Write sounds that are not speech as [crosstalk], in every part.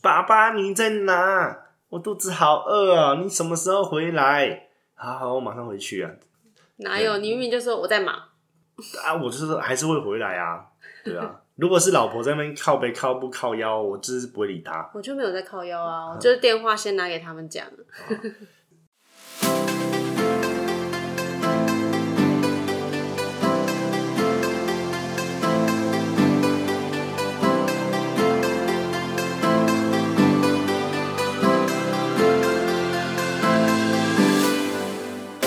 爸爸你在哪？我肚子好饿啊！你什么时候回来？好好，我马上回去啊。哪有？你明明就说我在忙。啊，我就是还是会回来啊。对啊，如果是老婆在那边靠背靠不靠腰，我就是不会理他。我就没有在靠腰啊，我就是电话先拿给他们讲。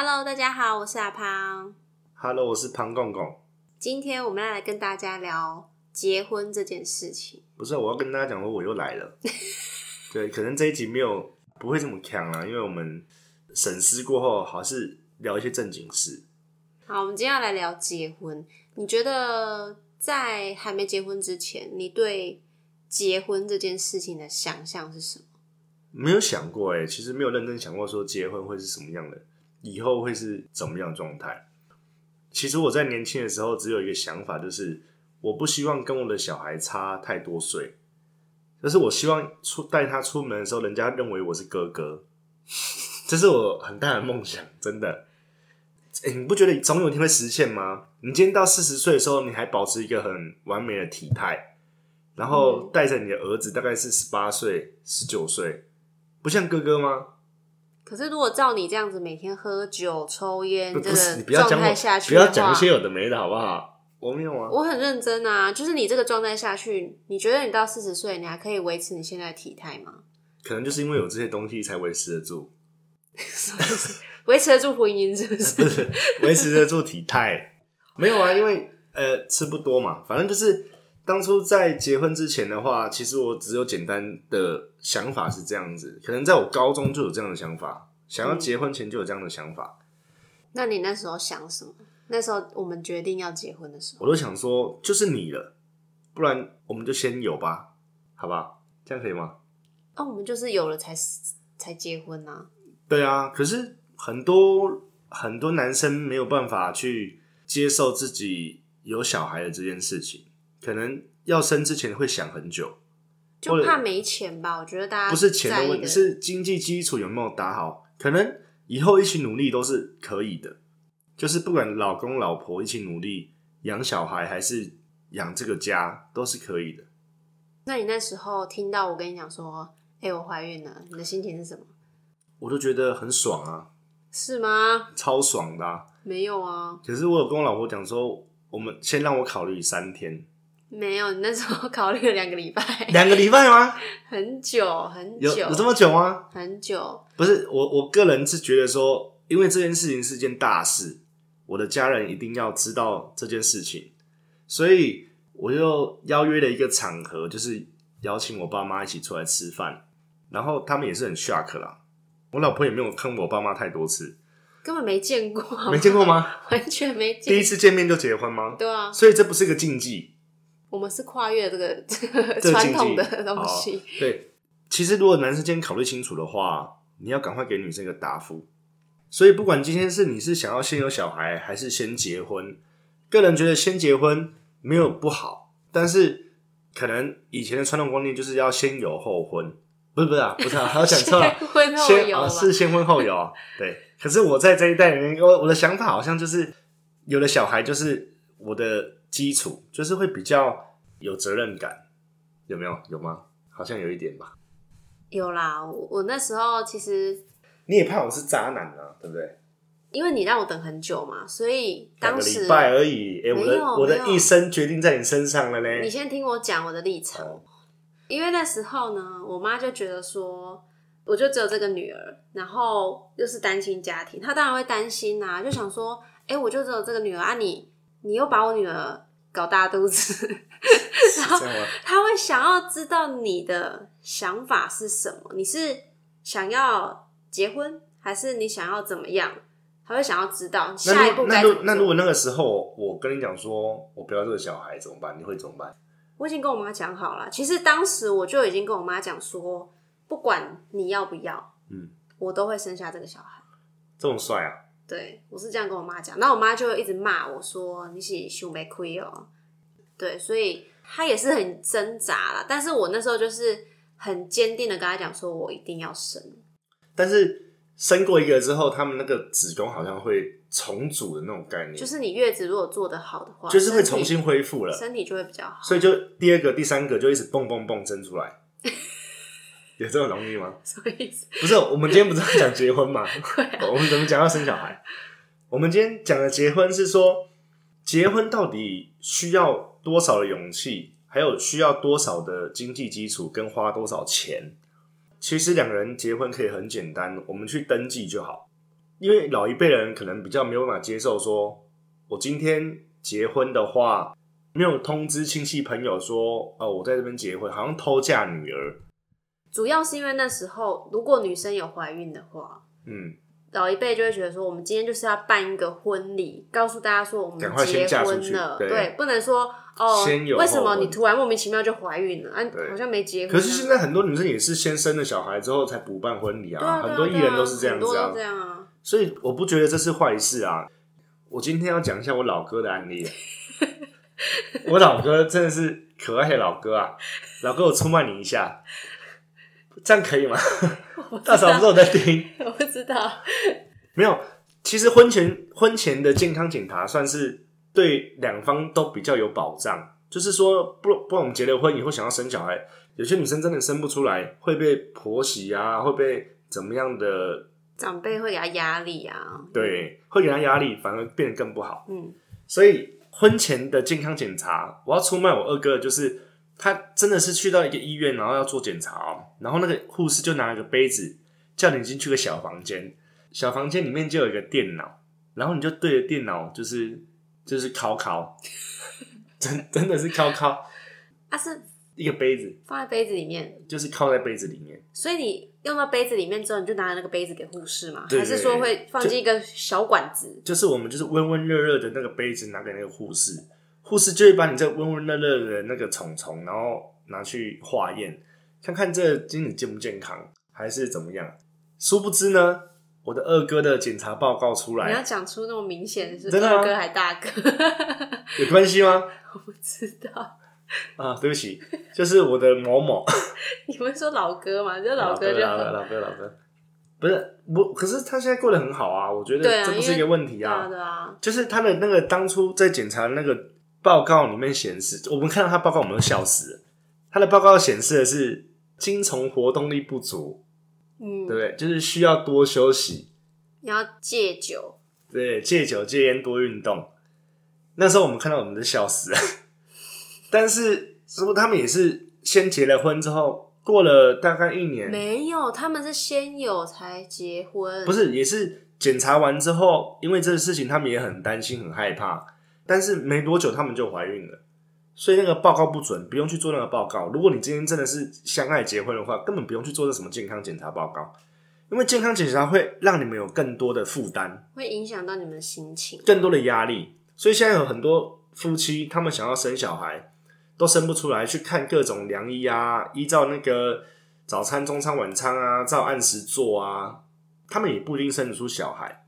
！Hello，大家好，我是阿胖。Hello，我是庞公公。今天我们要来跟大家聊结婚这件事情。不是，我要跟大家讲说，我又来了。[laughs] 对，可能这一集没有不会这么强啊，因为我们审视过后，还是聊一些正经事。好，我们今天要来聊结婚。你觉得在还没结婚之前，你对结婚这件事情的想象是什么？没有想过哎、其实没有认真想过说结婚会是什么样的，以后会是怎么样的状态。其实我在年轻的时候只有一个想法，就是我不希望跟我的小孩差太多岁，就是我希望出带他出门的时候，人家认为我是哥哥，这是我很大的梦想，真的。哎、你不觉得总有一天会实现吗？你今天到四十岁的时候，你还保持一个很完美的体态，然后带着你的儿子，大概是十八岁、十九岁，不像哥哥吗？可是如果照你这样子每天喝酒、抽烟不不是，这个你不要讲我状态下，去不要，讲一些有的没的好不好？我没有啊，我很认真啊。就是你这个状态下去，你觉得你到四十岁，你还可以维持你现在的体态吗？[laughs] 可能就是因为有这些东西才维持得住，维持得住婚姻是不是？[laughs] 不是维持得住体态。[laughs] 没有啊，因为呃吃不多嘛，反正就是当初在结婚之前的话，其实我只有简单的想法是这样子，可能在我高中就有这样的想法，想要结婚前就有这样的想法，那你那时候想什么？那时候我们决定要结婚的时候，我都想说就是你了，不然我们就先有吧，好吧？这样可以吗？那，我们就是有了才才结婚啊。对啊，可是很多很多男生没有办法去接受自己有小孩的这件事情，可能要生之前会想很久，就怕没钱吧？我觉得大家不是钱的问题，是经济基础有没有打好。可能以后一起努力都是可以的，就是不管老公老婆一起努力养小孩还是养这个家都是可以的。那你那时候听到我跟你讲说，哎、我怀孕了，你的心情是什么？我都觉得很爽啊，是吗？超爽的、啊。没有啊，可是我有跟我老婆讲说，我们先让我考虑三天，没有。你那时候 [laughs] 考虑了两个礼拜，两个礼拜吗？[laughs] 很久很久有有这么久吗？很久。不是我，我个人是觉得说，因为这件事情是件大事，我的家人一定要知道这件事情，所以我就邀约了一个场合，就是邀请我爸妈一起出来吃饭，然后他们也是很 shock 啦。我老婆也没有坑我爸妈太多次，根本没见过，没见过？吗？[laughs] 完全没第一次见面就结婚吗？对啊，所以这不是个禁忌，我们是跨越这个 [laughs] 传统的东西。对，其实如果男生今天考虑清楚的话，你要赶快给女生一个答复。所以不管今天是你是想要先有小孩，还是先结婚，个人觉得先结婚没有不好，但是可能以前的传统观念就是要先有后婚，不是不是啊，不是啊，[laughs] 还要讲错了，先婚后先是先婚后有啊，对。可是我在这一代里面，我我的想法好像就是有了小孩就是我的基础，就是会比较有责任感，有没有？有吗？好像有一点吧。有啦，我我那时候其实你也怕我是渣男啊，对不对？因为你让我等很久嘛，所以当时礼拜而已，哎、我的我的一生决定在你身上了嘞。你先听我讲我的立场，哦因为那时候呢，我妈就觉得说，我就只有这个女儿，然后又是单亲家庭，她当然会担心啊，就想说，哎、我就只有这个女儿啊你，你又把我女儿搞大肚子，[laughs] 是这样吗？他会想要知道你的想法是什么，你是想要结婚，还是你想要怎么样？他会想要知道下一步如那如该怎么做。那如果那个时候我跟你讲说我不要这个小孩怎么办？你会怎么办？我已经跟我妈讲好了，其实当时我就已经跟我妈讲说，不管你要不要，嗯，我都会生下这个小孩。这么帅啊！对我是这样跟我妈讲，然后我妈就一直骂我说你是胸没亏哦，对，所以她也是很挣扎啦。但是我那时候就是很坚定的跟她讲说，我一定要生。但是生过一个之后，他们那个子宫好像会重组的那种概念，就是你月子如果做得好的话，就是会重新恢复了。身体就会比较好。所以就第二个、第三个就一直蹦蹦蹦生出来，[laughs] 有这么容易吗？什么意思？不是，我们今天不是在讲结婚吗？[laughs] 对啊，我们怎么讲要生小孩？我们今天讲的结婚是说，结婚到底需要多少的勇气，还有需要多少的经济基础，跟花多少钱？其实两个人结婚可以很简单，我们去登记就好。因为老一辈人可能比较没有办法接受说，我今天结婚的话，没有通知亲戚朋友说，哦，我在这边结婚，好像偷嫁女儿。主要是因为那时候如果女生有怀孕的话，嗯，老一辈就会觉得说，我们今天就是要办一个婚礼，告诉大家说我们赶快先结嫁出去婚了，对不能说哦先有，为什么后婚你突然莫名其妙就怀孕了？啊，对好像没结婚啊。可是现在很多女生也是先生了小孩之后才补办婚礼啊，对啊，对啊很多艺人都是这样子啊很多都这，样啊。所以我不觉得这是坏事啊。我今天要讲一下我老哥的案例，[laughs] 我老哥真的是可爱的老哥啊，老哥我出卖你一下，这样可以吗？[laughs] 大嫂不是我在听，[laughs] 我不知道，没有。其实婚前婚前的健康检查算是对两方都比较有保障，就是说不不然我们结了婚以后想要生小孩，有些女生真的生不出来，会被婆媳啊，会被怎么样的长辈会给她压力啊。对，会给她压力，反而变得更不好。嗯，所以婚前的健康检查，我要出卖我二哥的，就是他真的是去到一个医院，然后要做检查哦，然后那个护士就拿了个杯子，叫你进去个小房间，小房间里面就有一个电脑，然后你就对着电脑就是就是考考，[laughs] 真真的是考考它啊是一个杯子，放在杯子里面，就是靠在杯子里面，所以你用到杯子里面之后，你就拿那个杯子给护士嘛？对还是说会放进一个小管子？就是我们就是温温热热的那个杯子拿给那个护士，护士就会把你这温温热热的那个虫虫，然后拿去化验，看看这精子健不健康，还是怎么样。殊不知呢，我的二哥的检查报告出来你要来，讲出那么明显是真的吗二哥还大哥？有关系吗？[laughs] 我不知道。啊，对不起，就是我的某某 [laughs] 你们说老哥嘛？就老哥就老哥。老哥老哥，不是我，可是他现在过得很好啊，我觉得这不是一个问题啊。就是他的那个当初在检查那个报告里面显示，我们看到他报告，我们都笑死了。他的报告显示的是精虫活动力不足，嗯。对不，对？就是需要多休息，你要戒酒，对，戒酒戒烟多运动。那时候我们看到我们都笑死了，[laughs] 但是是不是他们也是先结了婚之后，过了大概一年，没有，他们是先有才结婚，不是，也是检查完之后，因为这个事情他们也很担心、很害怕，但是没多久他们就怀孕了，所以那个报告不准，不用去做那个报告。如果你今天真的是相爱结婚的话，根本不用去做这什么健康检查报告，因为健康检查会让你们有更多的负担、会影响到你们的心情。更多的压力。所以现在有很多夫妻，他们想要生小孩，都生不出来，去看各种良医啊，依照那个早餐、中餐、晚餐啊，照按时做啊，他们也不一定生得出小孩。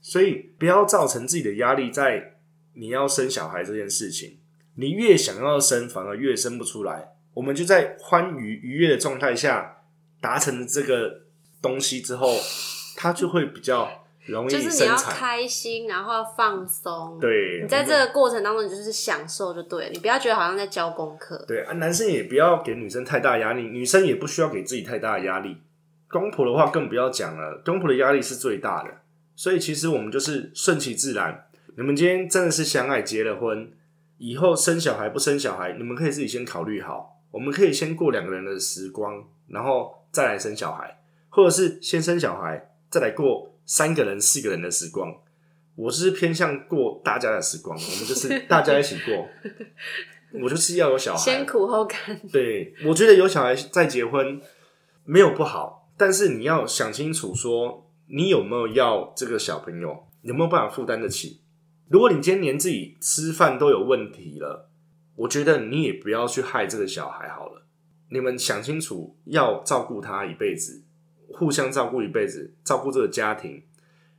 所以不要造成自己的压力在你要生小孩这件事情，你越想要生，反而越生不出来。我们就在欢愉愉悦的状态下达成这个东西之后，它就会比较容易就是你要。开心，然后要放松。，对，你在这个过程当中，你就是享受就对了，你不要觉得好像在教功课。对啊，男生也不要给女生太大压力，女生也不需要给自己太大的压力。公婆的话更不要讲了，公婆的压力是最大的。所以其实我们就是顺其自然。你们今天真的是相爱结了婚，以后生小孩不生小孩，你们可以自己先考虑好。我们可以先过两个人的时光，然后再来生小孩，或者是先生小孩，再来过三个人、四个人的时光。我是偏向过大家的时光，我们就是大家一起过。[laughs] 我就是要有小孩，先苦后甘。对，我觉得有小孩再结婚没有不好，但是你要想清楚，说你有没有要这个小朋友，有没有办法负担得起。如果你今天连自己吃饭都有问题了，我觉得你也不要去害这个小孩好了。你们想清楚，要照顾他一辈子，互相照顾一辈子，照顾这个家庭。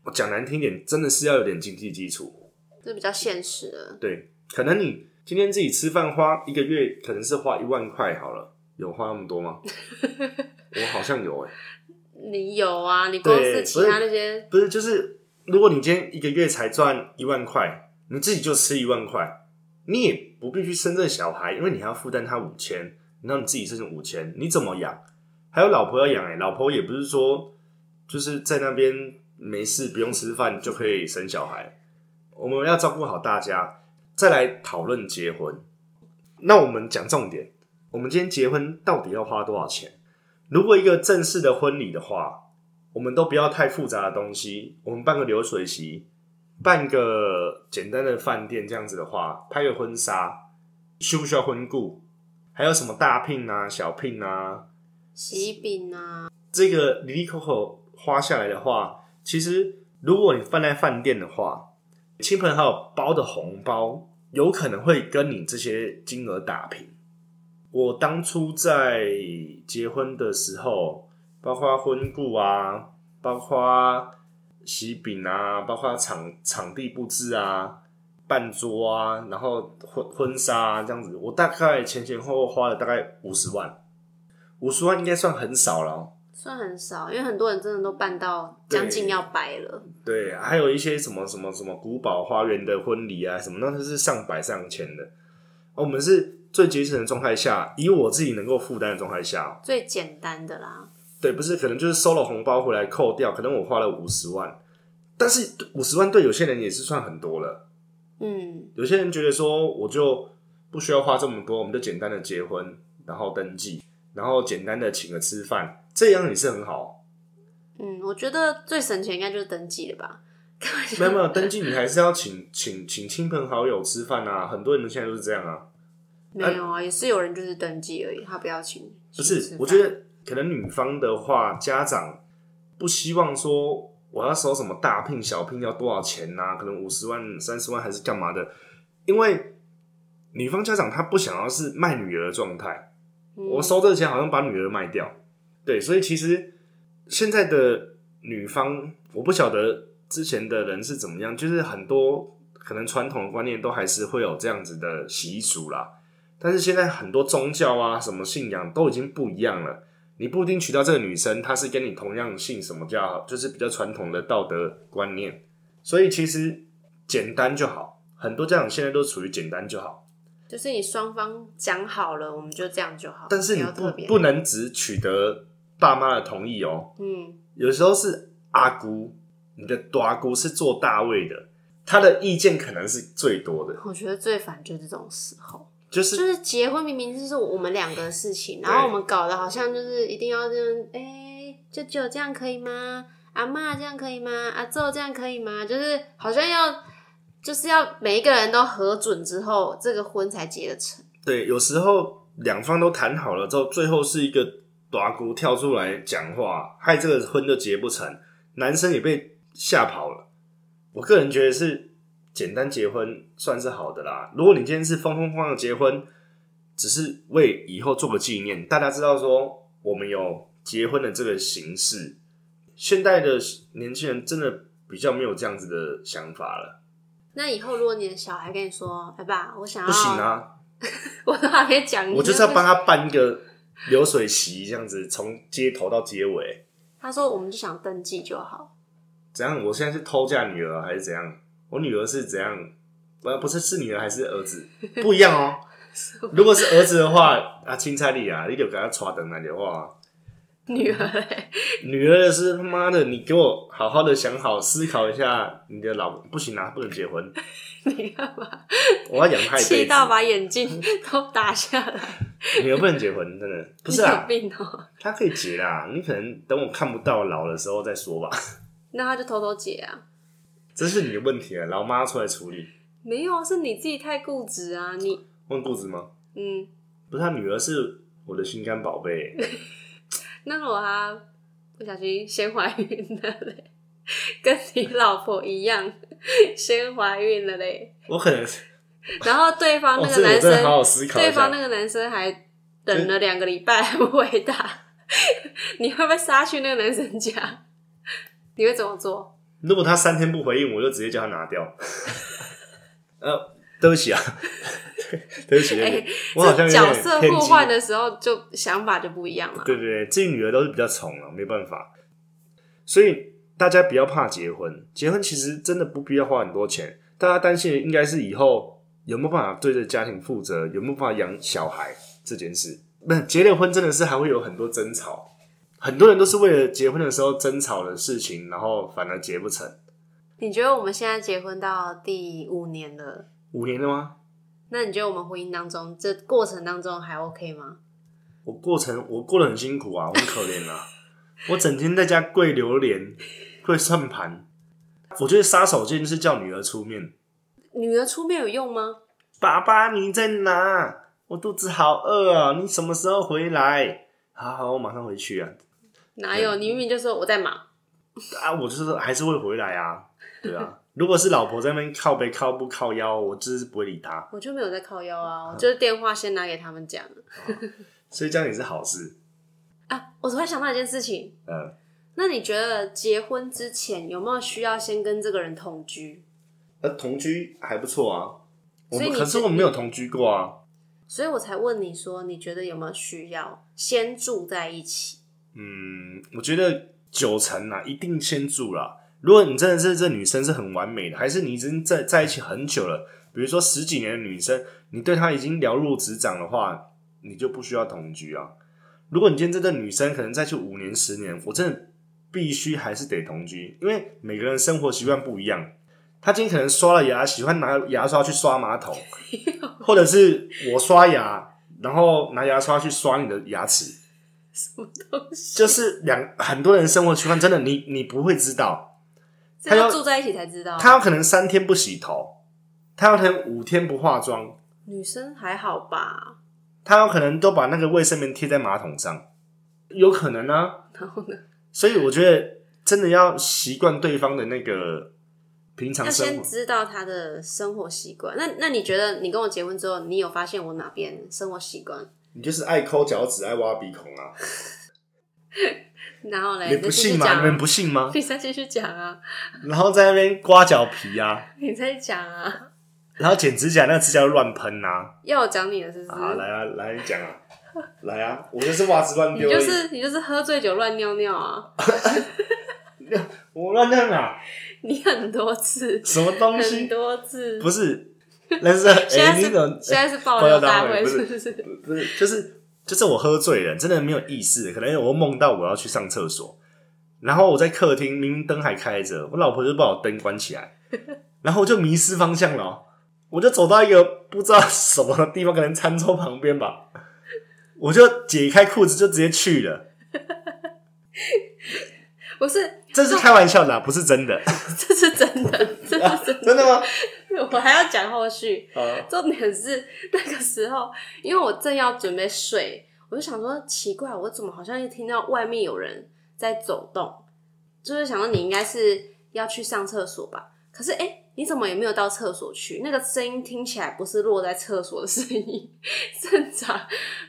我讲难听点，真的是要有点经济基础，这比较现实的。对，可能你。今天自己吃饭花一个月可能是花一万块好了，有花那么多吗？[laughs] 我好像有哎。你有啊？你公司其他那些不是？就是如果你今天一个月才赚一万块，你自己就吃一万块，你也不必去生这小孩，因为你还要负担他五千，然后你自己剩五千，你怎么养？还有老婆要养哎，老婆也不是说就是在那边没事不用吃饭就可以生小孩，我们要照顾好大家。再来讨论结婚，那我们讲重点。我们今天结婚到底要花多少钱？如果一个正式的婚礼的话，我们都不要太复杂的东西，我们办个流水席，办个简单的饭店，这样子的话，拍个婚纱，需不需要婚顾？还有什么大聘啊、小聘啊、喜饼啊？这个里里口口花下来的话，其实如果你放在饭店的话，亲朋好友包的红包。有可能会跟你这些金额打平。我当初在结婚的时候，包括婚顾啊，包括喜饼啊，包括场场地布置啊、办桌啊，然后婚婚纱这样子，我大概前前后后花了大概五十万。五十万应该算很少了。算很少，因为很多人真的都办到将近要白了。对，还有一些什么什么什么古堡花园的婚礼啊，什么那都是上百上千的。我们是最节省的状态下，以我自己能够负担的状态下，最简单的啦。对，不是可能就是收了红包回来扣掉，可能我花了五十万，但是五十万对有些人也是算很多了。嗯，有些人觉得说，我就不需要花这么多，我们就简单的结婚，然后登记，然后简单的请个吃饭。这样也是很好。嗯，我觉得最省钱应该就是登记了吧？没有没有登记，你还是要请请请亲朋好友吃饭啊。很多人现在都是这样啊。没有啊，也是有人就是登记而已，他不要请。不是，我觉得可能女方的话，家长不希望说我要收什么大聘小聘要多少钱呐？可能五十万、三十万还是干嘛的？因为女方家长她不想要是卖女儿的状态，我收这个钱好像把女儿卖掉。对，所以其实现在的女方，我不晓得之前的人是怎么样，就是很多可能传统的观念都还是会有这样子的习俗啦。但是现在很多宗教啊，什么信仰都已经不一样了。你不一定娶到这个女生，她是跟你同样姓什么叫，就是比较传统的道德观念。所以其实简单就好，很多家长现在都处于简单就好，就是你双方讲好了，我们就这样就好。但是你不不能只取得。爸妈的同意哦，嗯，有时候是阿姑，你的大姑是做大位的，她的意见可能是最多的。我觉得最烦就是这种时候，就是就是结婚明明就是我们两个的事情，然后我们搞得好像就是一定要这样，哎，舅舅这样可以吗？阿妈这样可以吗？阿祖这样可以吗？就是好像要就是要每一个人都核准之后，这个婚才结得成。对，有时候两方都谈好了之后，最后是一个。大姑跳出来讲话，害这个婚就结不成，男生也被吓跑了。我个人觉得是简单结婚算是好的啦。如果你今天是风风光光的结婚，只是为以后做个纪念，大家知道说我们有结婚的这个形式。现代的年轻人真的比较没有这样子的想法了。那以后如果你的小孩跟你说：“哎爸，我想要……”不行啊！[laughs] 我都还没讲，我就是要帮他办一个。流水席这样子，从街头到街尾。他说：“我们就想登记就好。”怎样？我现在是偷嫁女儿还是怎样？我女儿是怎样？不不是是女儿还是儿子？不一样哦。[laughs] 如果是儿子的话，啊，青菜里啊，你就给他抓等来的话。女儿，女儿是他妈的，你给我好好的想好，思考一下，你的老不行啊，不能结婚。[laughs] 你干嘛？我要养太气到把眼镜都打下来。女儿不能结婚，真的 [laughs] 不是啊。病哦。他可以结啦，你可能等我看不到老的时候再说吧。那他就偷偷结啊。这是你的问题了，老妈出来处理。没有啊，是你自己太固执啊！你问固执吗？嗯，不是，他女儿是我的心肝宝贝。[laughs] 那如果她不小心先怀孕了嘞，[laughs] 跟你老婆一样 [laughs] 先怀孕了嘞，我可能，然后对方那个男生，真的好好思考对方那。个男生还等了两个礼拜还不回答，你会不会杀去那个男生家？你会怎么做？如果他三天不回应，我就直接叫他拿掉。[laughs] 呃，对不起啊，[laughs] 对不起，对不哎起，我好像角。色互换的时候，就想法就不一样了。对对对，自己女儿都是比较宠了，没办法。所以大家不要怕结婚，结婚其实真的不必要花很多钱。大家担心的应该是以后有没有办法对这家庭负责，有没有办法养小孩这件事。不是结了婚，真的是还会有很多争吵。很多人都是为了结婚的时候争吵的事情，然后反而结不成。你觉得我们现在结婚到第五年了，五年了吗？那你觉得我们婚姻当中这过程当中还 OK 吗？我过程我过得很辛苦啊，我很可怜啊，[laughs] 我整天在家跪榴莲、跪算盘。我觉得杀手锏是叫女儿出面。女儿出面有用吗？爸爸你在哪？我肚子好饿啊！你什么时候回来？好好，我马上回去啊！哪有？你明明就说我在忙。啊，我就是还是会回来啊，对啊。如果是老婆在那边靠背靠不靠腰，我就是不会理她，我就没有在靠腰啊，我就是电话先拿给他们讲所以这样也是好事。啊。我突然想到一件事情，嗯，那你觉得结婚之前有没有需要先跟这个人同居？呃，同居还不错啊。我所以可是是我们没有同居过啊。所以我才问你说，你觉得有没有需要先住在一起？嗯，我觉得九成啊，一定先住啦。如果你真的是这女生是很完美的，还是你已经在在一起很久了，比如说十几年的女生，你对她已经了如指掌的话，你就不需要同居啊。如果你今天这个女生可能再去五年、十年，我真的必须还是得同居，因为每个人生活习惯不一样。她今天可能刷了牙，喜欢拿牙刷去刷马桶，或者是我刷牙，然后拿牙刷去刷你的牙齿。什么东西？就是两很多人生活习惯，真的你你不会知道，他要住在一起才知道。他有可能三天不洗头，他有可能五天不化妆，女生还好吧？他有可能都把那个卫生棉贴在马桶上，有可能啊。然后呢？所以我觉得真的要习惯对方的那个平常要生活。先知道他的生活习惯。那那你觉得你跟我结婚之后，你有发现我哪边生活习惯？你就是爱抠脚趾，爱挖鼻孔啊！然后嘞，你不信吗？你们不信吗？你再继续讲啊！然后在那边刮脚皮啊，你再讲啊！然后剪指甲，那个指甲乱喷啊！要我讲你的是不是？啊，来啊，来你讲啊，来啊！我就是袜子乱你丢你，就是你就是喝醉酒乱尿尿啊！[laughs] 我乱尿啊！[laughs] 你很多次，什么东很西？多次。不是，[laughs] 那是 [laughs] 哎、现在是你怎么现在是爆爆料料大会，不是是不是？不是？就是就是我喝醉了，真的没有意识，可能我梦到我要去上厕所，然后我在客厅，明明灯还开着，我老婆就把我灯关起来，然后我就迷失方向了哦，我就走到一个不知道什么地方，可能餐桌旁边吧，我就解开裤子就直接去了，[laughs] 不是，这是开玩笑的啊、不是真的，这是真的，这是真的。真的吗？[laughs] 我还要讲后续。啊，重点是那个时候，因为我正要准备睡，我就想说奇怪，我怎么好像又听到外面有人在走动？就是想说你应该是要去上厕所吧？可是哎、诶你怎么也没有到厕所去？那个声音听起来不是落在厕所的声音，[laughs] 正常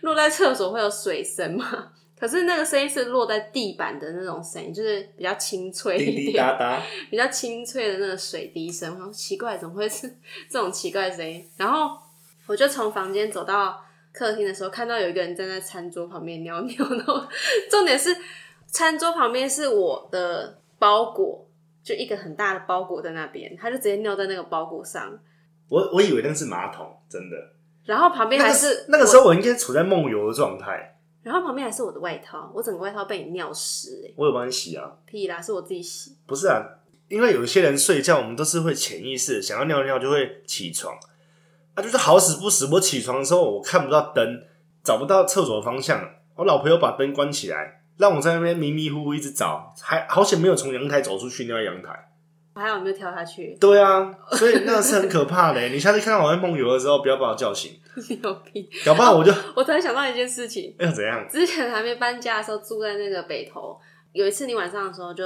落在厕所会有水声嘛？可是那个声音是落在地板的那种声音，就是比较清脆滴一点。滴答答，[laughs] 比较清脆的那个水滴声，我想说奇怪，怎么会是这种奇怪的声音？然后我就从房间走到客厅的时候，看到有一个人站在餐桌旁边尿尿。然后重点是，餐桌旁边是我的包裹，就一个很大的包裹在那边，他就直接尿在那个包裹上。我我以为那是马桶，真的。然后旁边那个还是那个时候，我应该处在梦游的状态，然后旁边还是我的外套，我整个外套被你尿湿、欸，我有帮你洗啊。屁啦，是我自己洗。不是啊，因为有一些人睡觉，我们都是会潜意识想要尿尿就会起床，啊，就是好死不死，我起床的时候我看不到灯，找不到厕所的方向，我老婆又把灯关起来，让我在那边迷迷糊糊一直找，还好险没有从阳台走出去尿在阳台，还好你没有跳下去，对啊，所以那个是很可怕的。你下次看到我在梦游的时候，不要把我叫醒，[laughs] 有病！搞不好我就我突然想到一件事情，要怎样？之前还没搬家的时候，住在那个北头，有一次你晚上的时候就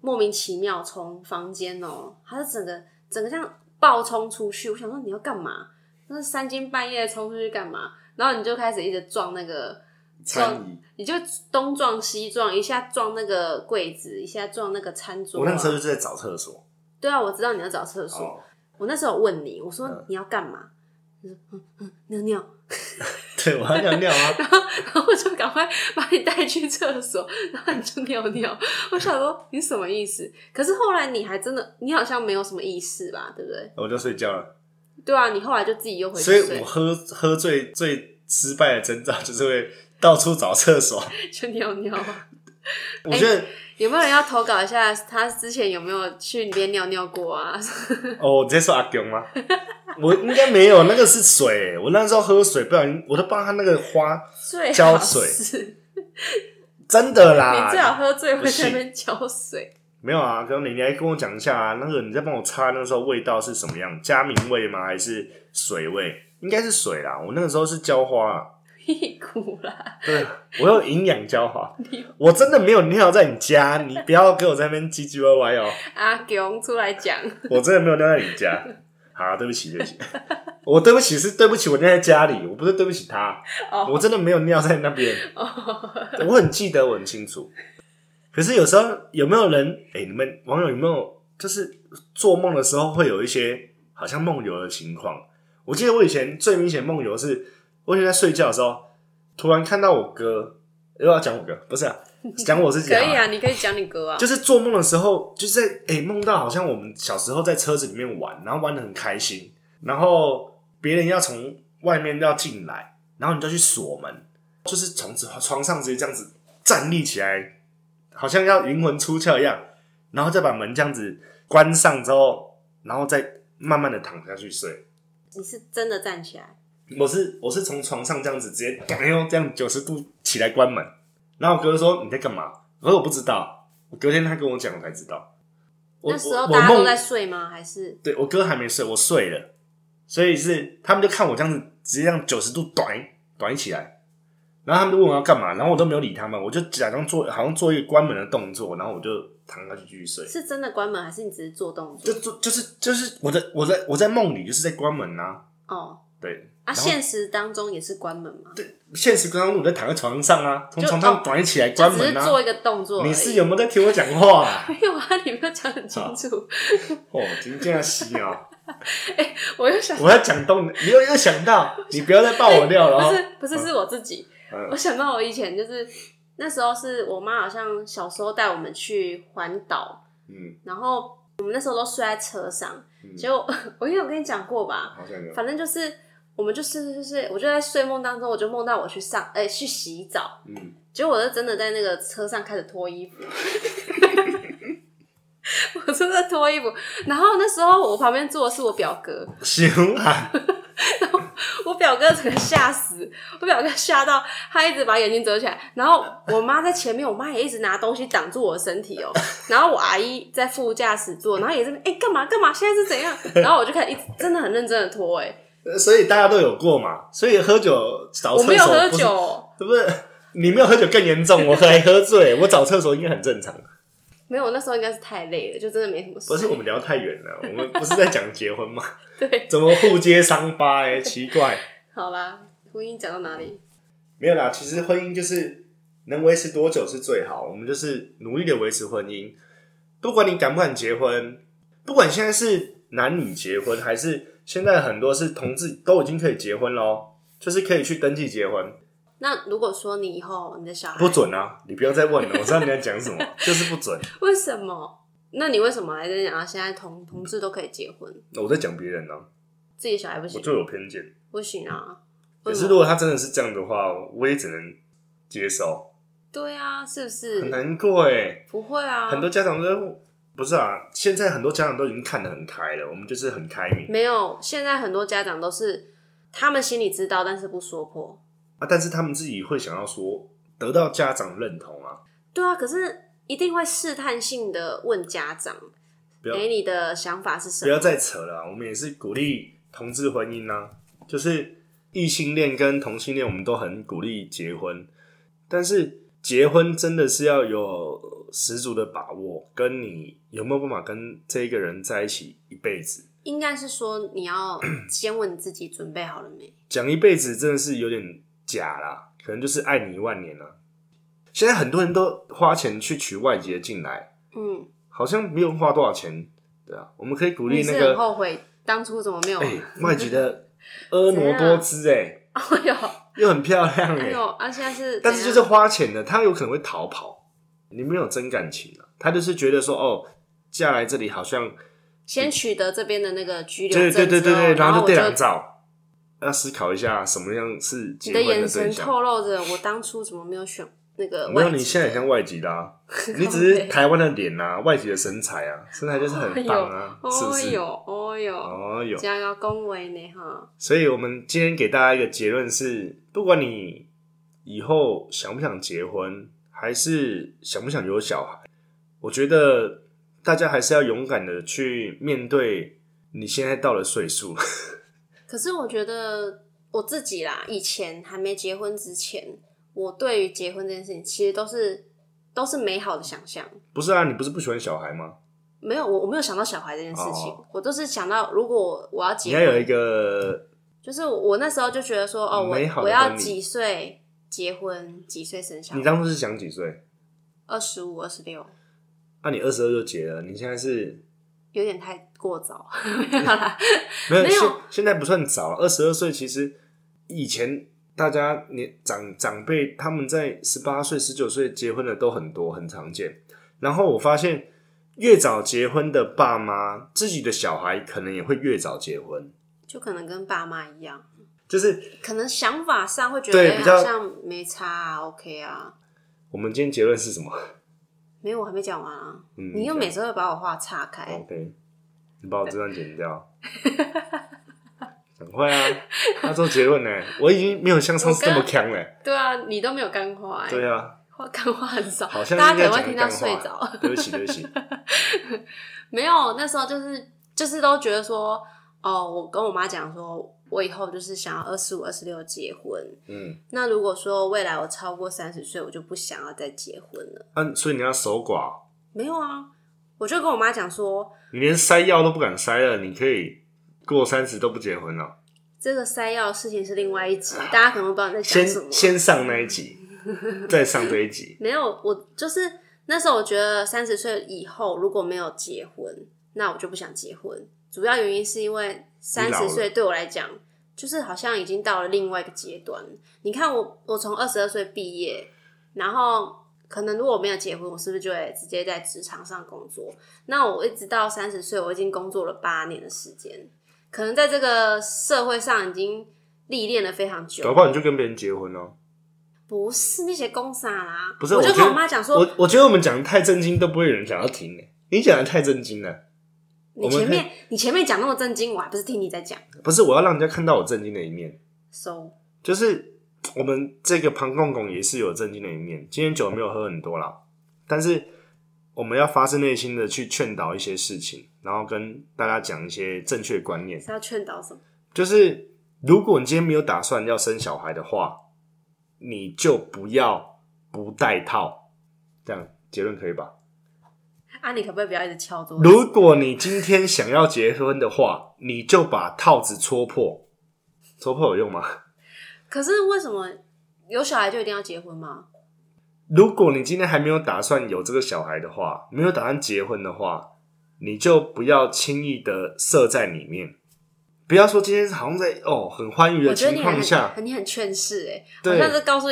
莫名其妙从房间哦，它是整个整个像暴冲出去，我想说你要干嘛？那是三更半夜冲出去干嘛？然后你就开始一直撞那个餐椅，你就东撞西撞，一下撞那个柜子，一下撞那个餐桌啊、我那时候就是在找厕所。对啊，我知道你要找厕所。哦，我那时候问你，我说嗯你要干嘛？你说嗯嗯尿尿，[laughs] 对，我要尿尿啊。[laughs] 然后然后我就赶快把你带去厕所，然后你就尿尿。我想说你什么意思？可是后来你还真的，你好像没有什么意识吧，对不对？我就睡觉了。对啊，你后来就自己又回所以我，喝喝醉最失败的征兆就是会到处找厕所。[laughs] 就尿尿啊。我觉得有没有人要投稿一下？他之前有没有去里面尿尿过啊？哦，我直接说阿公吗？我应该没有，那个是水。我那时候喝水，不小心我都帮他那个花，浇水真的啦你。最好喝醉会在那边浇水。没有啊，刚刚你你来跟我讲一下啊，那个你再帮我擦，那时候味道是什么样？加明味吗？还是水味？应该是水啦。我那个时候是浇花、啊，屁股啦！对，我有营养浇花。[laughs] 我真的没有尿在你家，你不要给我在那边唧唧歪歪哦。[laughs] 阿勇出来讲，我真的没有尿在你家。好，对不起，对不起，我对不起是对不起，我尿在家里，我不是对不起他，哦我真的没有尿在那边，我很记得，我很清楚。可是有时候有没有人，哎、你们网友有没有就是做梦的时候会有一些好像梦游的情况？我记得我以前最明显梦游是，我以前在睡觉的时候，突然看到我哥，又要讲我哥，不是啊，讲我自己 [laughs] 可以啊，你可以讲你哥啊。就是做梦的时候，就是在诶梦、到好像我们小时候在车子里面玩，然后玩的很开心，然后别人要从外面要进来，然后你就去锁门，就是从床上直接这样子站立起来，好像要灵魂出窍一样，然后再把门这样子关上之后，然后再慢慢的躺下去睡。你是真的站起来，我是我是从床上这样子直接哎呦这样九十度起来关门，然后我哥说你在干嘛？我说我不知道，我隔天他跟我讲我才知道。我那时候大家都在睡吗？还是对我哥还没睡，我睡了，所以是他们就看我这样子直接这样九十度短短起来，然后他们就问我要干嘛，然后我都没有理他们，我就假装做好像做一个关门的动作，然后我就躺下去继续睡。是真的关门，还是你只是做动作就？做就是就是我在我在我在梦里就是在关门啊，哦，对。啊，现实当中也是关门吗？现实刚刚我在躺在床上啊，从床上哦短起来就关门啊。只是做一个动作。你是有没有在听我讲话、啊？[laughs] 没有啊？你没有讲很清楚。哦，今天要洗啊！[laughs] 我又想，我要讲动，你又又想到，[laughs] 你不要再爆我料了哦。不是不是是我自己。嗯我想到我以前就是那时候是我妈好像小时候带我们去环岛，嗯，然后我们那时候都睡在车上，嗯结果我应该有跟你讲过吧？好像有。反正就是我们就是就是，我就在睡梦当中，我就梦到我去上哎、去洗澡，嗯，结果我就真的在那个车上开始脱衣服。[laughs] 我真的脱衣服，然后那时候我旁边坐的是我表哥，[laughs] 行啊，我表哥整个吓死，我表哥吓到他一直把眼睛遮起来，然后我妈在前面，我妈也一直拿东西挡住我的身体哦，然后我阿姨在副驾驶座，然后也在哎干嘛干嘛，现在是怎样？然后我就开始一直真的很认真的脱，哎，所以大家都有过嘛，所以喝酒找厕所我没有喝不是酒，对不是？你没有喝酒更严重，我还喝醉，我找厕所应该很正常。没有，我那时候应该是太累了，就真的没什么事。不是我们聊太远了，我们不是在讲结婚吗？[laughs] 对，怎么互揭伤疤？哎，奇怪，好啦，婚姻讲到哪里？没有啦。其实婚姻就是能维持多久是最好，我们就是努力的维持婚姻。不管你敢不敢结婚，不管现在是男女结婚，还是现在很多是同志都已经可以结婚喽，就是可以去登记结婚。那如果说你以后你的小孩不准啊！你不要再问了，我知道你在讲什么，[laughs] 就是不准。为什么？那你为什么还在讲啊？现在同同志都可以结婚，我在讲别人呢、自己小孩不行我行？就有偏见。不行啊！可是如果他真的是这样的话，我也只能接受。对啊，是不是？很难过哎，不会啊，很多家长都不是啊。现在很多家长都已经看得很开了，我们就是很开明没有。现在很多家长都是他们心里知道，但是不说破。啊，但是他们自己会想要说得到家长认同啊。对啊，可是一定会试探性的问家长不要哎，你的想法是什么？不要再扯了啊，我们也是鼓励同志婚姻啊，就是异性恋跟同性恋，我们都很鼓励结婚，但是结婚真的是要有十足的把握，跟你有没有办法跟这一个人在一起一辈子。应该是说你要先问你自己准备好了没？讲一辈子真的是有点假啦，可能就是爱你一万年了。现在很多人都花钱去娶外籍的进来，嗯，好像没有花多少钱，对啊，我们可以鼓励你是很那个后悔当初怎么没有？哎、外籍的婀娜多姿哎、哎呦，[laughs] 又很漂亮哎、哎呦，啊，现在是，但是就是花钱的，他有可能会逃跑，你没有真感情啊，他就是觉得说哦，嫁来这里好像先取得这边的那个居留对证之后对对对对，然后就对后我就两照，要思考一下什么样是结你的婚眼神象。透露着我当初怎么没有选那个没有，你现在很像外籍的、啊，[laughs] 你只是台湾的脸呐、啊，外籍的身材啊，身材就是很棒啊，是不是？哦哟，哦哟，哦哟，这样要恭维呢哈。所以我们今天给大家一个结论是：不管你以后想不想结婚，还是想不想有小孩，我觉得大家还是要勇敢的去面对你现在到了岁数。可是我觉得我自己啦，以前还没结婚之前，我对于结婚这件事情其实都是都是美好的想象。不是啊，你不是不喜欢小孩吗？没有，我我没有想到小孩这件事情，哦我都是想到如果我要结婚，你要有一个就是我那时候就觉得说，哦，我美好的我要婚礼几岁结婚，几岁生小孩，你当初是想几岁？二十五、二十六，那、你二十二就结了，你现在是有点太过早，[laughs] 没有啦。没有？没有现现在不算早，二十二岁其实以前大家年长长辈他们在十八岁、十九岁结婚的都很多，很常见。然后我发现，越早结婚的爸妈，自己的小孩可能也会越早结婚，就可能跟爸妈一样，就是可能想法上会觉得比较好像没差啊，OK 啊。我们今天结论是什么？没有，我还没讲完啊。嗯，你又每次会把我话岔开，OK，你把我这段剪掉。[laughs] 很快啊！[laughs] 他做结论呢，我已经没有像上次这么强了。对啊，你都没有干话、欸，对啊，话干话很少，好像大家可能会听到睡着。对不起，对不起。[laughs] 没有，那时候就是就是都觉得说，哦，我跟我妈讲说，我以后就是想要二十五、二十六结婚。嗯，那如果说未来我超过三十岁，我就不想要再结婚了。啊，所以你要守寡，没有啊，我就跟我妈讲说，你连塞药都不敢塞了，你可以过三十都不结婚了。这个塞药的事情是另外一集，大家可能不知道你在讲先什么。先上那一集，[laughs] 再上这一集。没有，我就是那时候我觉得三十岁以后如果没有结婚，那我就不想结婚。主要原因是因为三十岁对我来讲，就是好像已经到了另外一个阶段。你看我，我从二十二岁毕业，然后可能如果我没有结婚，我是不是就会直接在职场上工作？那我一直到三十岁，我已经工作了八年的时间，可能在这个社会上已经历练了非常久。搞不好你就跟别人结婚哦。不是那些公傻啦，不是，我就跟我妈讲说，我我觉得我们讲的太震惊，都不会有人想要听诶。你讲的太震惊了，你前面你前面讲那么震惊，我还不是听你在讲。不是我要让人家看到我震惊的一面。So 就是我们这个庞公公也是有震惊的一面。今天酒没有喝很多啦，但是我们要发自内心的去劝导一些事情，然后跟大家讲一些正确观念。是要劝导什么？就是如果你今天没有打算要生小孩的话，你就不要不戴套。这样结论可以吧？啊，你可不可以不要一直敲桌子？如果你今天想要结婚的话，你就把套子戳破。戳破有用吗？可是为什么有小孩就一定要结婚吗？如果你今天还没有打算有这个小孩的话，没有打算结婚的话，你就不要轻易的设在里面。不要说今天好像在哦很欢愉的情况下，你很劝世哎、好对像是告诉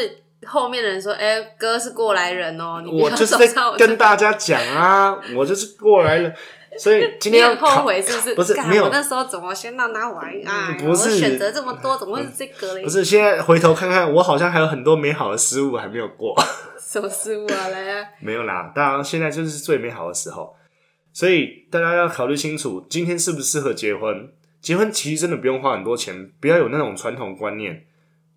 后面的人说，哎、哥是过来人哦、你我就是在跟大家讲啊，[laughs] 我就是过来人。所以今天要后悔是不是？不是没有那时候怎么先让他玩啊？不是选择这么多，怎么会是这个嘞？不是现在回头看看，我好像还有很多美好的失误还没有过。什么失误啊？来啊！[laughs] 没有啦，当然现在就是最美好的时候，所以大家要考虑清楚，今天适不适合结婚。结婚其实真的不用花很多钱，不要有那种传统观念。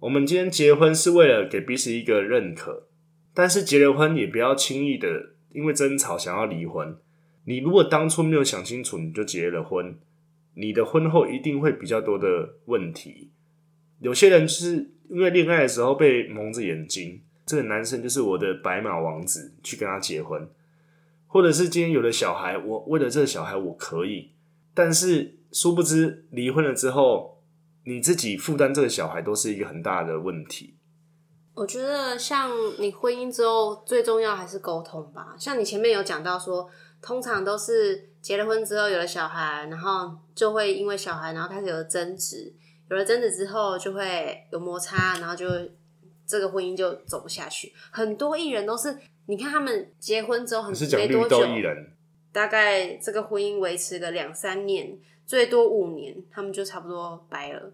我们今天结婚是为了给彼此一个认可，但是结了婚也不要轻易的因为争吵想要离婚。你如果当初没有想清楚，你就结了婚，你的婚后一定会比较多的问题。有些人是因为恋爱的时候被蒙着眼睛，这个男生就是我的白马王子，去跟他结婚，或者是今天有了小孩，我为了这个小孩我可以，但是殊不知离婚了之后，你自己负担这个小孩都是一个很大的问题。我觉得像你婚姻之后，最重要还是沟通吧。像你前面有讲到说，通常都是结了婚之后有了小孩，然后就会因为小孩，然后开始有了争执，有了争执之后就会有摩擦，然后就这个婚姻就走不下去。很多艺人都是，你看他们结婚之后很你是讲没多久艺人，大概这个婚姻维持个两三年，最多五年，他们就差不多掰了。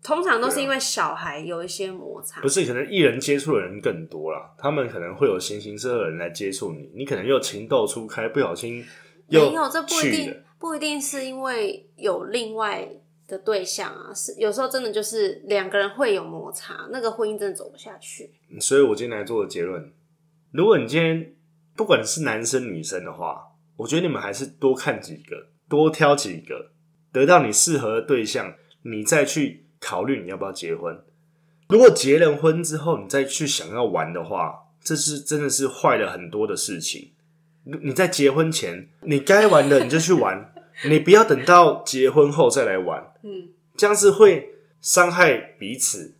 通常都是因为小孩有一些摩擦不，是可能艺人接触的人更多啦，他们可能会有形形色色的人来接触你，你可能又情窦初开，不小心又没有，这不一定，不一定是因为有另外的对象啊，是有时候真的就是两个人会有摩擦，那个婚姻真的走不下去。所以我今天来做的结论：如果你今天不管是男生女生的话，我觉得你们还是多看几个，多挑几个，得到你适合的对象，你再去考虑你要不要结婚。如果结了婚之后，你再去想要玩的话，这是真的是坏了很多的事情。你在结婚前，你该玩的你就去玩，你不要等到结婚后再来玩。嗯，这样是会伤害彼此，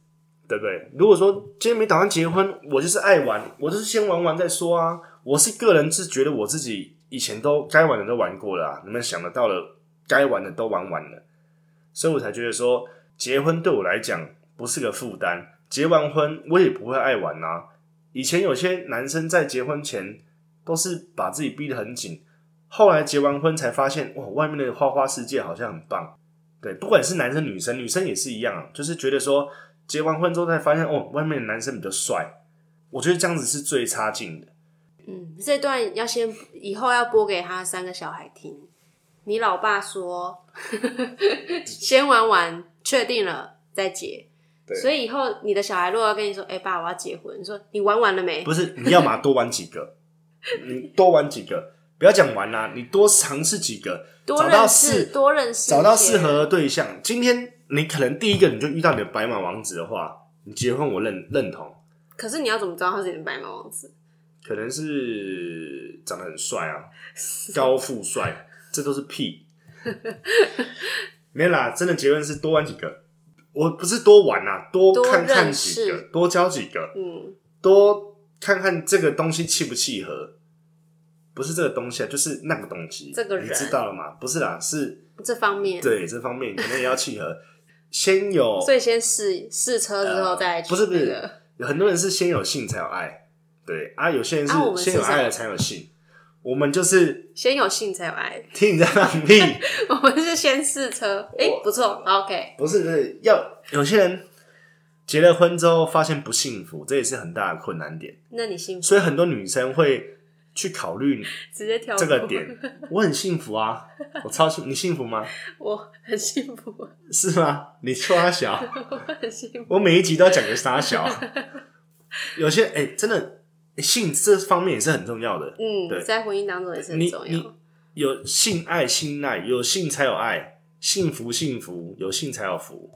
对不对？如果说今天没打算结婚，我就是爱玩，我就是先玩玩再说啊。我是个人是觉得我自己以前都该玩的都玩过了啊，你们想得到了该玩的都玩完了，所以我才觉得说结婚对我来讲不是个负担。结完婚我也不会爱玩啊。以前有些男生在结婚前都是把自己逼得很紧，后来结完婚才发现哇，外面的花花世界好像很棒。对，不管是男生女生，女生也是一样啊，就是觉得说结完婚之后才发现哦，外面的男生比较帅。我觉得这样子是最差劲的。嗯，这段要先以后要播给他三个小孩听。你老爸说，[laughs] 先玩玩，确定了再结。对所以以后你的小孩如果要跟你说：“哎、爸，我要结婚。”你说：“你玩完了没不是你要嘛多玩几个，你多玩几个，不要讲完啦、你多尝试几个，？”多找到认识，适多认识，找到适合的。对象。今天你可能第一个你就遇到你的白马王子的话，你结婚我认认同，可是你要怎么知道他是你的白马王子？可能是长得很帅啊，[laughs] 高富帅，这都是屁。[laughs] 没啦，真的结婚是多玩几个。我不是多玩啦，多多看看认几识个，多交几个，嗯，多看看这个东西契不契合。不是这个东西啊，就是那个东西。这个人你知道了吗？不是啦，是这方面，对这方面可能也要契合。[laughs] 先有所以先试试车之后再去不是不是有很多人是先有性才有爱，对啊，有些人是先有爱了才有性。我们就是先有性才有爱。听你在放屁，[laughs] 我们是先试车，哎、我不错，OK。不是不是要有些人结了婚之后发现不幸福，这也是很大的困难点，那你幸福？所以很多女生会去考虑直接跳过，这个点。[laughs] 我很幸福啊，我超幸，你幸福吗？我很幸福，是吗？你说他小，我很幸福。我每一集都要讲个傻小。有些哎、真的性这方面也是很重要的。嗯对，在婚姻当中也是很你重要你。有性爱性爱，有性才有爱，幸福幸福，有性才有福，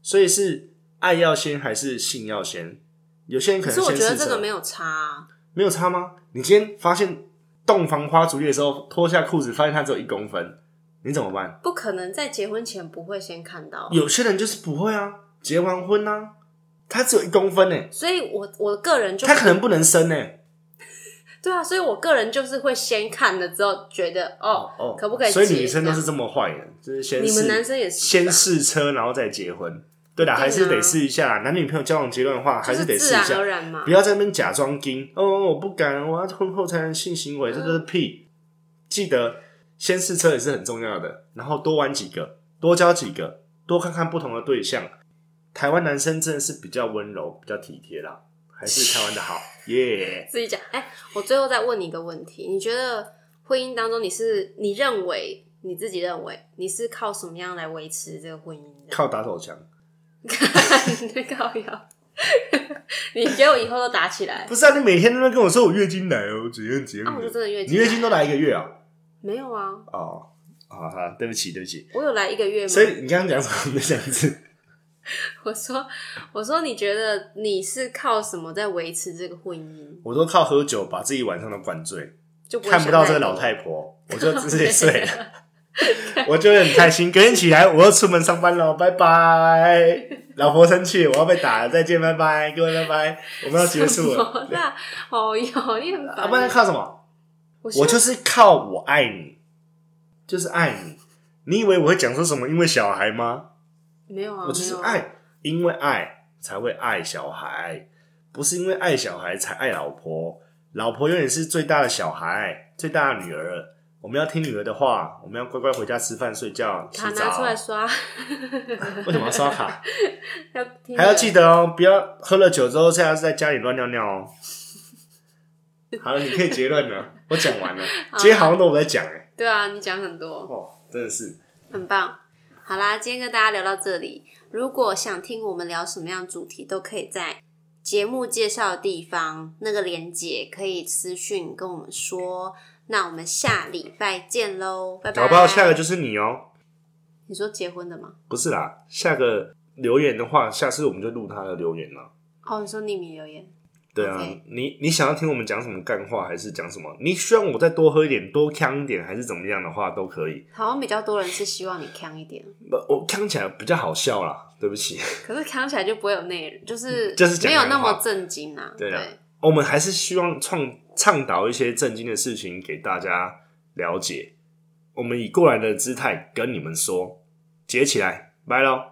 所以是爱要先还是性要先？有些人可可是我能先试车觉得这个没有差、啊，没有差吗？你今天发现洞房花烛夜的时候脱下裤子，发现它只有一公分，你怎么办？不可能在结婚前不会先看到。有些人就是不会啊，结完婚啊，他只有一公分呢，所以我我个人就他可能不能生呢。[laughs] 对啊，所以我个人就是会先看了之后觉得哦，哦，可不可以所以结女生都是这么坏的，就是先你们试男生也是先吧试车，然后再结婚。对的，还是得试一下。男女朋友交往阶段的话，还是得试一下不。要在那边假装硬。哦，我不敢，我要婚后才能性行为，这都是屁。记得先试车也是很重要的，然后多玩几个，多交几个，多看看不同的对象。台湾男生真的是比较温柔，比较体贴啦，还是台湾的好 [laughs] 耶。自己讲，哎、我最后再问你一个问题：你觉得婚姻当中，你是你认为你自己认为你是靠什么样来维持这个婚姻？靠打手枪，看靠腰，你给我以后都打起来。不是啊？你每天都在跟我说我月经来哦，怎样怎样啊，我。真的月经来，你月经都来一个月啊？没有啊，哦，好好，对不起，对不起。我有来一个月吗？所以你刚刚讲什么？再讲一次。[laughs] 我说，我说，你觉得你是靠什么在维持这个婚姻？我说靠喝酒把自己晚上都灌醉，就看不到这个老太婆，我就直接睡了。[laughs] [laughs] 我就很开心，隔天起来我要出门上班了，拜拜。老婆生气，我要被打了，再见，拜拜，各位拜拜，我们要结束了。那哦哟，你很啊，不然靠什么？我我就是靠我爱你，就是爱你。你以为我会讲说什么？因为小孩吗？没有啊，我就是。爱，因为爱才会爱小孩，不是因为爱小孩才爱老婆。老婆永远是最大的小孩，最大的女儿。我们要听女儿的话，我们要乖乖回家吃饭、睡觉、洗卡拿出。来刷，[laughs] 为什么要刷卡？[laughs] 要听还要的记得哦，不要喝了酒之后，现在是在家里乱尿尿哦。[laughs] 好了，你可以结论了，我讲完了。今天好像都我在讲哎，对啊，你讲很多，哦，真的是。很棒。好啦，今天跟大家聊到这里。如果想听我们聊什么样的主题，都可以在节目介绍的地方那个连接可以私讯跟我们说。那我们下礼拜见喽，拜拜。搞不好下个就是你哦。你说结婚的吗？不是啦，下个留言的话，下次我们就录他的留言了。哦，你说匿名留言，对啊你你想要听我们讲什么干话，还是讲什么？你希望我再多喝一点、多呛一点，还是怎么样的话都可以。好像比较多人是希望你呛一点，不，我呛起来比较好笑啦，对不起。可是强起来就不会有内容，就是就是没有那么震惊啊。对啊我们还是希望创倡导一些正经的事情给大家了解。我们以过来的姿态跟你们说，结起来，拜喽。